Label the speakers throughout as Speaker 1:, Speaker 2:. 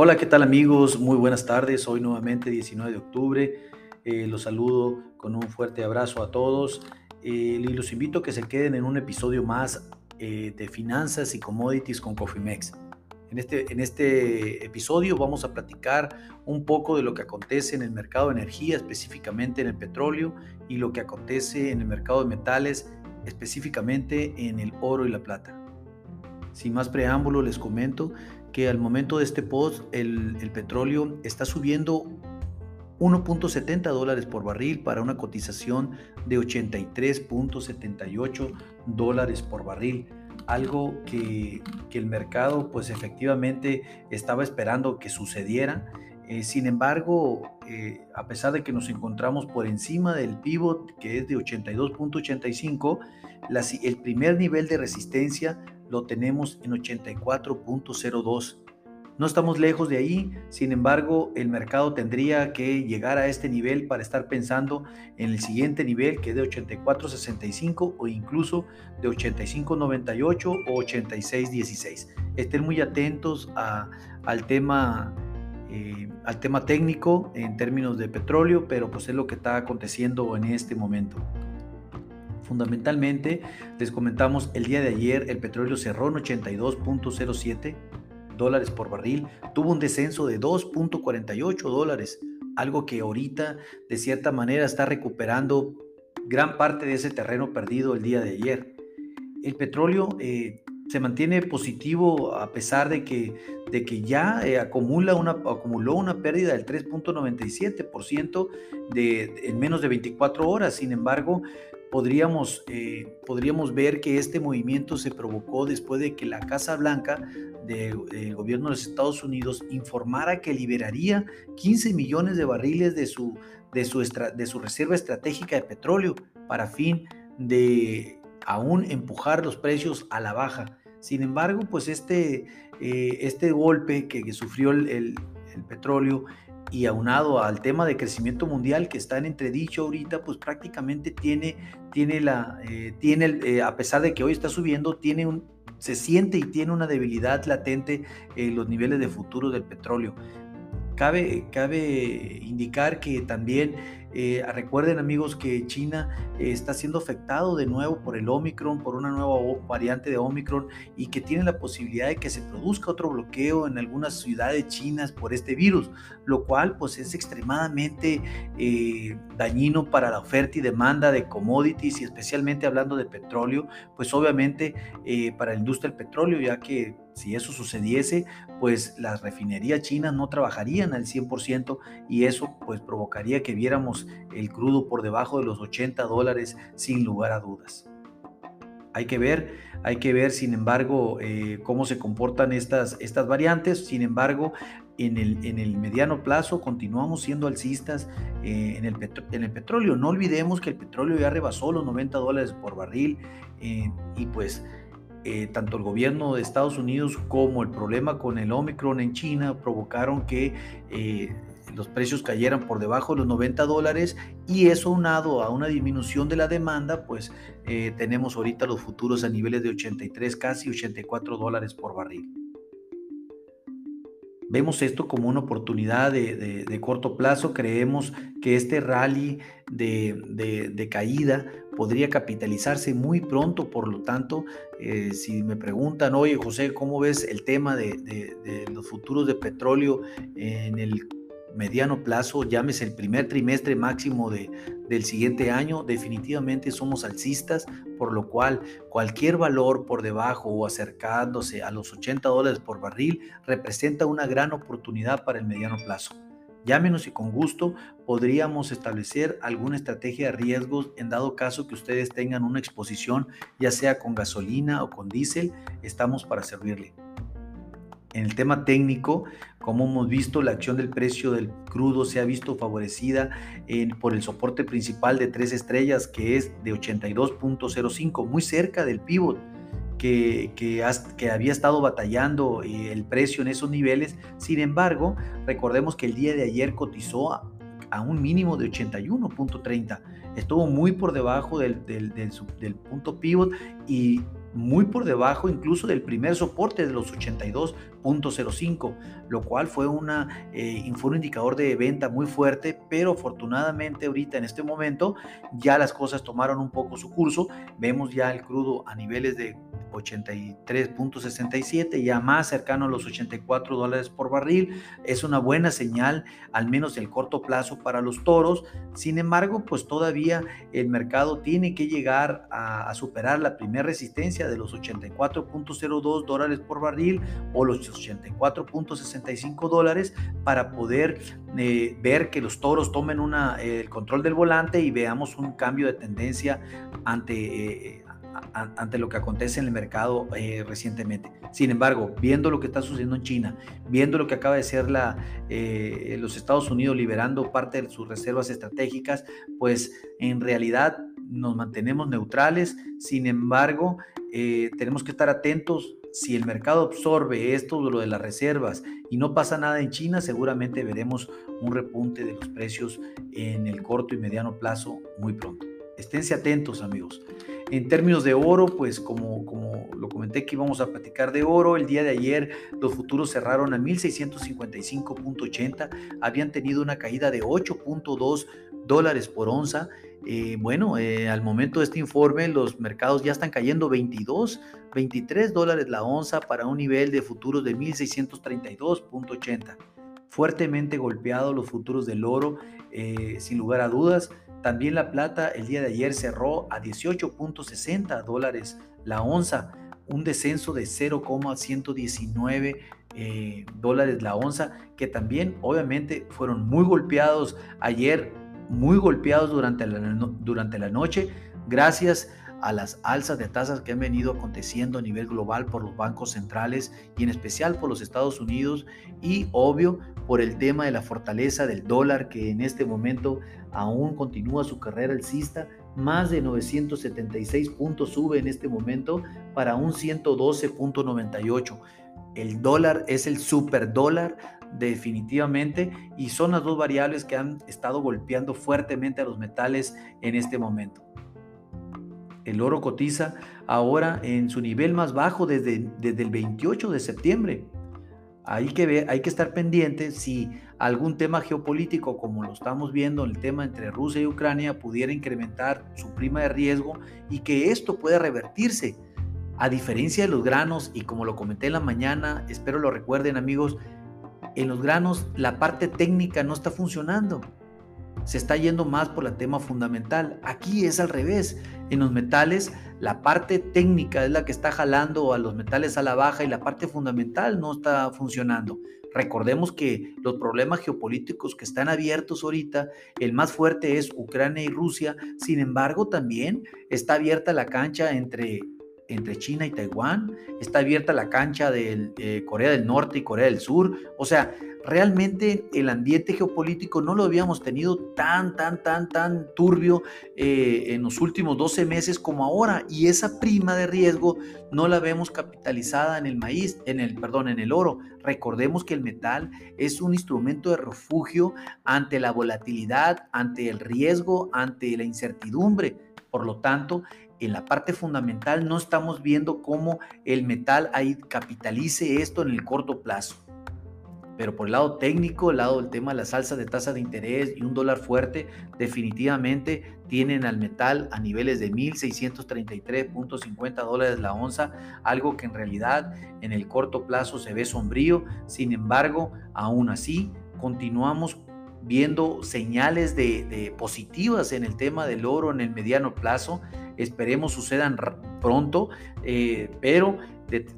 Speaker 1: Hola, ¿qué tal amigos? Muy buenas tardes. Hoy nuevamente 19 de octubre. Eh, los saludo con un fuerte abrazo a todos eh, y los invito a que se queden en un episodio más eh, de finanzas y commodities con Cofimex. En este, en este episodio vamos a platicar un poco de lo que acontece en el mercado de energía, específicamente en el petróleo, y lo que acontece en el mercado de metales, específicamente en el oro y la plata. Sin más preámbulo, les comento que al momento de este post el, petróleo está subiendo 1.70 dólares por barril para una cotización de 83.78 dólares por barril. Algo que, el mercado pues efectivamente estaba esperando que sucediera. Eh, sin embargo, eh, a pesar de que nos encontramos por encima del pivot que es de 82.85, el primer nivel de resistencia lo tenemos en 84.02. No estamos lejos de ahí, sin embargo, el mercado tendría que llegar a este nivel para estar pensando en el siguiente nivel que es de 84.65 o incluso de 85.98 o 86.16. Estén muy atentos al tema eh, al tema técnico en términos de petróleo, pero pues es lo que está aconteciendo en este momento. Fundamentalmente, les comentamos el día de ayer el petróleo cerró en 82.07 dólares por barril, tuvo un descenso de 2.48 dólares, algo que ahorita de cierta manera está recuperando gran parte de ese terreno perdido el día de ayer. El petróleo eh, se mantiene positivo a pesar de que, de que ya eh, acumula una, acumuló una pérdida del 3.97% de, en menos de 24 horas. Sin embargo, podríamos, eh, podríamos ver que este movimiento se provocó después de que la Casa Blanca del gobierno de los Estados Unidos informara que liberaría 15 millones de barriles de su, de su, de su reserva estratégica de petróleo para fin de aún empujar los precios a la baja. Sin embargo, pues este, eh, este golpe que, sufrió el, el petróleo y aunado al tema de crecimiento mundial que está en entredicho ahorita, pues prácticamente tiene, tiene la, eh, tiene, eh, a pesar de que hoy está subiendo, tiene un, se siente y tiene una debilidad latente en los niveles de futuro del petróleo. Cabe, cabe indicar que también eh, recuerden amigos que China eh, está siendo afectado de nuevo por el Omicron, por una nueva variante de Omicron y que tiene la posibilidad de que se produzca otro bloqueo en algunas ciudades chinas por este virus, lo cual pues es extremadamente eh, dañino para la oferta y demanda de commodities y especialmente hablando de petróleo, pues obviamente para la industria del petróleo, ya que si eso sucediese, pues las refinerías chinas no trabajarían al 100% y eso pues provocaría que viéramos el crudo por debajo de los 80 dólares sin lugar a dudas. Hay que ver, hay que ver, sin embargo, eh, cómo se comportan estas, estas variantes. Sin embargo, en el, en el mediano plazo continuamos siendo alcistas eh, en, el en, el petróleo. No olvidemos que el petróleo ya rebasó los 90 dólares por barril eh, y pues tanto el gobierno de Estados Unidos como el problema con el Omicron en China provocaron que los precios cayeran por debajo de los 90 dólares y eso unado a una disminución de la demanda, pues eh, tenemos ahorita los futuros a niveles de 83, casi 84 dólares por barril. Vemos esto como una oportunidad de, corto plazo. Creemos que este rally de, caída podría capitalizarse muy pronto. Por lo tanto, eh, si me preguntan, oye José, ¿cómo ves el tema de, los futuros de petróleo en el mediano plazo, llámese el primer trimestre máximo de, del siguiente año, definitivamente somos alcistas, por lo cual cualquier valor por debajo o acercándose a los 80 dólares por barril representa una gran oportunidad para el mediano plazo. Llámenos y con gusto podríamos establecer alguna estrategia de riesgos en dado caso que ustedes tengan una exposición, ya sea con gasolina o con diésel, estamos para servirle. En el tema técnico, como hemos visto, la acción del precio del crudo se ha visto favorecida por el soporte principal de tres estrellas, que es de 82.05, muy cerca del pivot. Que, había estado batallando eh, el precio en esos niveles. Sin embargo, recordemos que el día de ayer cotizó a, un mínimo de 81.30. Estuvo muy por debajo del, del, del punto pivot y muy por debajo incluso del primer soporte de los 82.05, lo cual fue, una, eh, fue un indicador de venta muy fuerte, pero afortunadamente ahorita en este momento ya las cosas tomaron un poco su curso, vemos ya el crudo a niveles de 83.67, ya más cercano a los 84 dólares por barril. Es una buena señal, al menos en el corto plazo, para los toros. Sin embargo, pues todavía el mercado tiene que llegar a, superar la primera resistencia de los 84.02 dólares por barril o los 84.65 dólares para poder eh, ver que los toros tomen una, el control del volante y veamos un cambio de tendencia ante... Eh, ante lo que acontece en el mercado eh, recientemente. Sin embargo, viendo lo que está sucediendo en China, viendo lo que acaba de ser la, eh, los Estados Unidos liberando parte de sus reservas estratégicas, pues en realidad nos mantenemos neutrales. Sin embargo, eh, tenemos que estar atentos. Si el mercado absorbe esto lo de las reservas y no pasa nada en China, seguramente veremos un repunte de los precios en el corto y mediano plazo muy pronto. Esténse atentos, amigos. En términos de oro, pues como, como lo comenté que íbamos a platicar de oro, el día de ayer los futuros cerraron a 1655.80, habían tenido una caída de 8.2 dólares por onza. Eh, bueno, eh, al momento de este informe los mercados ya están cayendo 22, 23 dólares la onza para un nivel de futuros de 1632.80. Fuertemente golpeados los futuros del oro, eh, sin lugar a dudas. También la plata el día de ayer cerró a 18.60 dólares la onza, un descenso de 0,119 eh, dólares la onza, que también obviamente fueron muy golpeados ayer, muy golpeados durante la, durante la noche, gracias a las alzas de tasas que han venido aconteciendo a nivel global por los bancos centrales y en especial por los Estados Unidos y obvio por el tema de la fortaleza del dólar que en este momento aún continúa su carrera alcista, más de 976 puntos sube en este momento para un 112.98. El dólar es el super dólar definitivamente y son las dos variables que han estado golpeando fuertemente a los metales en este momento. El oro cotiza ahora en su nivel más bajo desde, desde el 28 de septiembre. Hay que, ver, hay que estar pendiente si algún tema geopolítico, como lo estamos viendo en el tema entre Rusia y Ucrania, pudiera incrementar su prima de riesgo y que esto pueda revertirse. A diferencia de los granos, y como lo comenté en la mañana, espero lo recuerden amigos, en los granos la parte técnica no está funcionando se está yendo más por el tema fundamental. Aquí es al revés. En los metales, la parte técnica es la que está jalando a los metales a la baja y la parte fundamental no está funcionando. Recordemos que los problemas geopolíticos que están abiertos ahorita, el más fuerte es Ucrania y Rusia, sin embargo también está abierta la cancha entre entre China y Taiwán, está abierta la cancha de eh, Corea del Norte y Corea del Sur. O sea, realmente el ambiente geopolítico no lo habíamos tenido tan, tan, tan, tan turbio eh, en los últimos 12 meses como ahora. Y esa prima de riesgo no la vemos capitalizada en el maíz, en el, perdón, en el oro. Recordemos que el metal es un instrumento de refugio ante la volatilidad, ante el riesgo, ante la incertidumbre. Por lo tanto, en la parte fundamental no estamos viendo cómo el metal ahí capitalice esto en el corto plazo. Pero por el lado técnico, el lado del tema de la salsa de tasa de interés y un dólar fuerte, definitivamente tienen al metal a niveles de 1.633.50 dólares la onza, algo que en realidad en el corto plazo se ve sombrío. Sin embargo, aún así, continuamos viendo señales de, positivas en el tema del oro en el mediano plazo. Esperemos sucedan pronto, eh, pero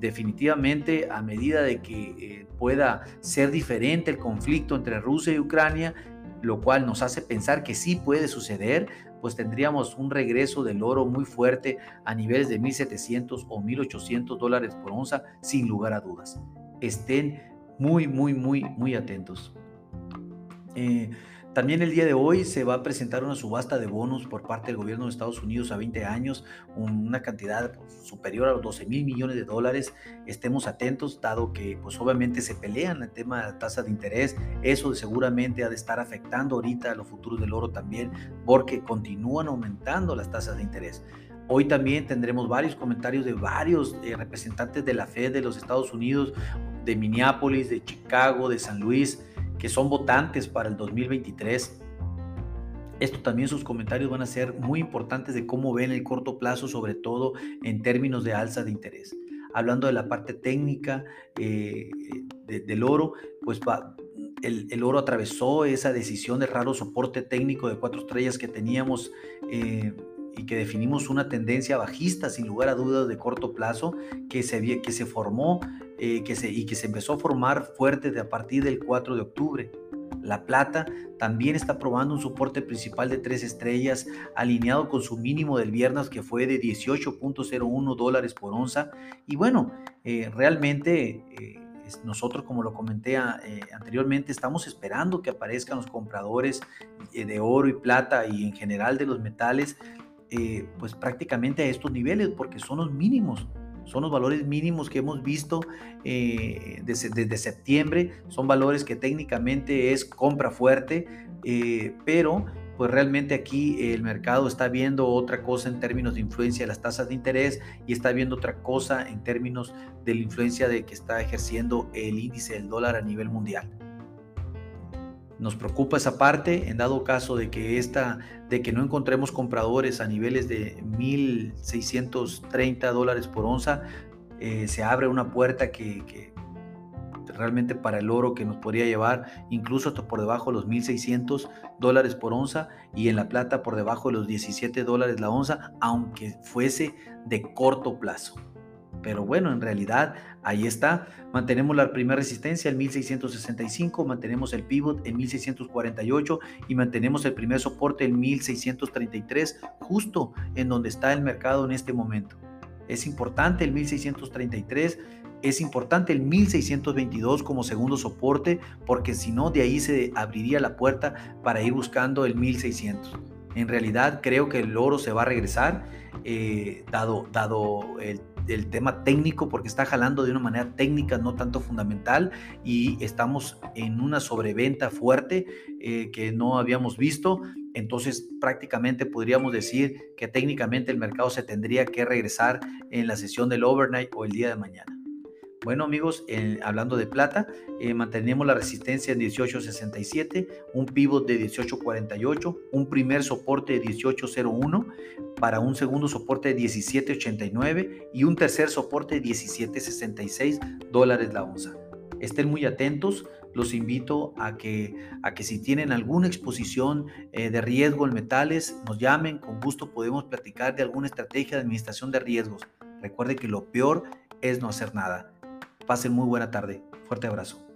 Speaker 1: definitivamente a medida de que eh, pueda ser diferente el conflicto entre Rusia y Ucrania, lo cual nos hace pensar que sí puede suceder, pues tendríamos un regreso del oro muy fuerte a niveles de 1.700 o 1.800 dólares por onza, sin lugar a dudas. Estén muy, muy, muy, muy atentos. Eh, también el día de hoy se va a presentar una subasta de bonos por parte del gobierno de Estados Unidos a 20 años, una cantidad superior a los 12 mil millones de dólares. Estemos atentos, dado que pues obviamente se pelean el tema de la tasa de interés. Eso seguramente ha de estar afectando ahorita a los futuros del oro también, porque continúan aumentando las tasas de interés. Hoy también tendremos varios comentarios de varios eh, representantes de la Fed de los Estados Unidos, de Minneapolis, de Chicago, de San Luis, que son votantes para el 2023. Esto también sus comentarios van a ser muy importantes de cómo ven el corto plazo, sobre todo en términos de alza de interés. Hablando de la parte técnica eh, del oro, pues el, oro atravesó esa decisión de raro soporte técnico de cuatro estrellas que teníamos eh, y que definimos una tendencia bajista, sin lugar a dudas, de corto plazo, que se, que se formó eh, que se, y que se empezó a formar fuerte a partir del 4 de octubre. La plata también está probando un soporte principal de tres estrellas alineado con su mínimo del viernes que fue de 18.01 dólares por onza. Y bueno, eh, realmente eh, nosotros, como lo comenté anteriormente, estamos esperando que aparezcan los compradores de oro y plata y en general de los metales pues prácticamente a estos niveles, porque son los mínimos, son los valores mínimos que hemos visto eh, desde, septiembre, son valores que técnicamente es compra fuerte, eh, pero pues realmente aquí el mercado está viendo otra cosa en términos de influencia de las tasas de interés y está viendo otra cosa en términos de la influencia de que está ejerciendo el índice del dólar a nivel mundial. Nos preocupa esa parte en dado caso de que, esta, de que no encontremos compradores a niveles de 1.630 dólares por onza. Eh, se abre una puerta que, realmente para el oro que nos podría llevar incluso hasta por debajo de los 1.600 dólares por onza y en la plata por debajo de los 17 dólares la onza, aunque fuese de corto plazo. Pero bueno, en realidad ahí está. Mantenemos la primera resistencia en 1665, mantenemos el pivot en 1648 y mantenemos el primer soporte en 1633, justo en donde está el mercado en este momento. Es importante el 1633, es importante el 1622 como segundo soporte, porque si no, de ahí se abriría la puerta para ir buscando el 1600. En realidad creo que el oro se va a regresar, eh, dado, dado el el tema técnico porque está jalando de una manera técnica, no tanto fundamental, y estamos en una sobreventa fuerte eh, que no habíamos visto. Entonces prácticamente podríamos decir que técnicamente el mercado se tendría que regresar en la sesión del overnight o el día de mañana. Bueno amigos, hablando de plata, eh, mantenemos la resistencia en 18.67, un pivot de 18.48, un primer soporte de 18.01 para un segundo soporte de 17.89 y un tercer soporte de 17.66 dólares la onza. Estén muy atentos, los invito a que, a que si tienen alguna exposición eh, de riesgo en metales, nos llamen, con gusto podemos platicar de alguna estrategia de administración de riesgos. Recuerde que lo peor es no hacer nada. Pasen muy buena tarde. Fuerte abrazo.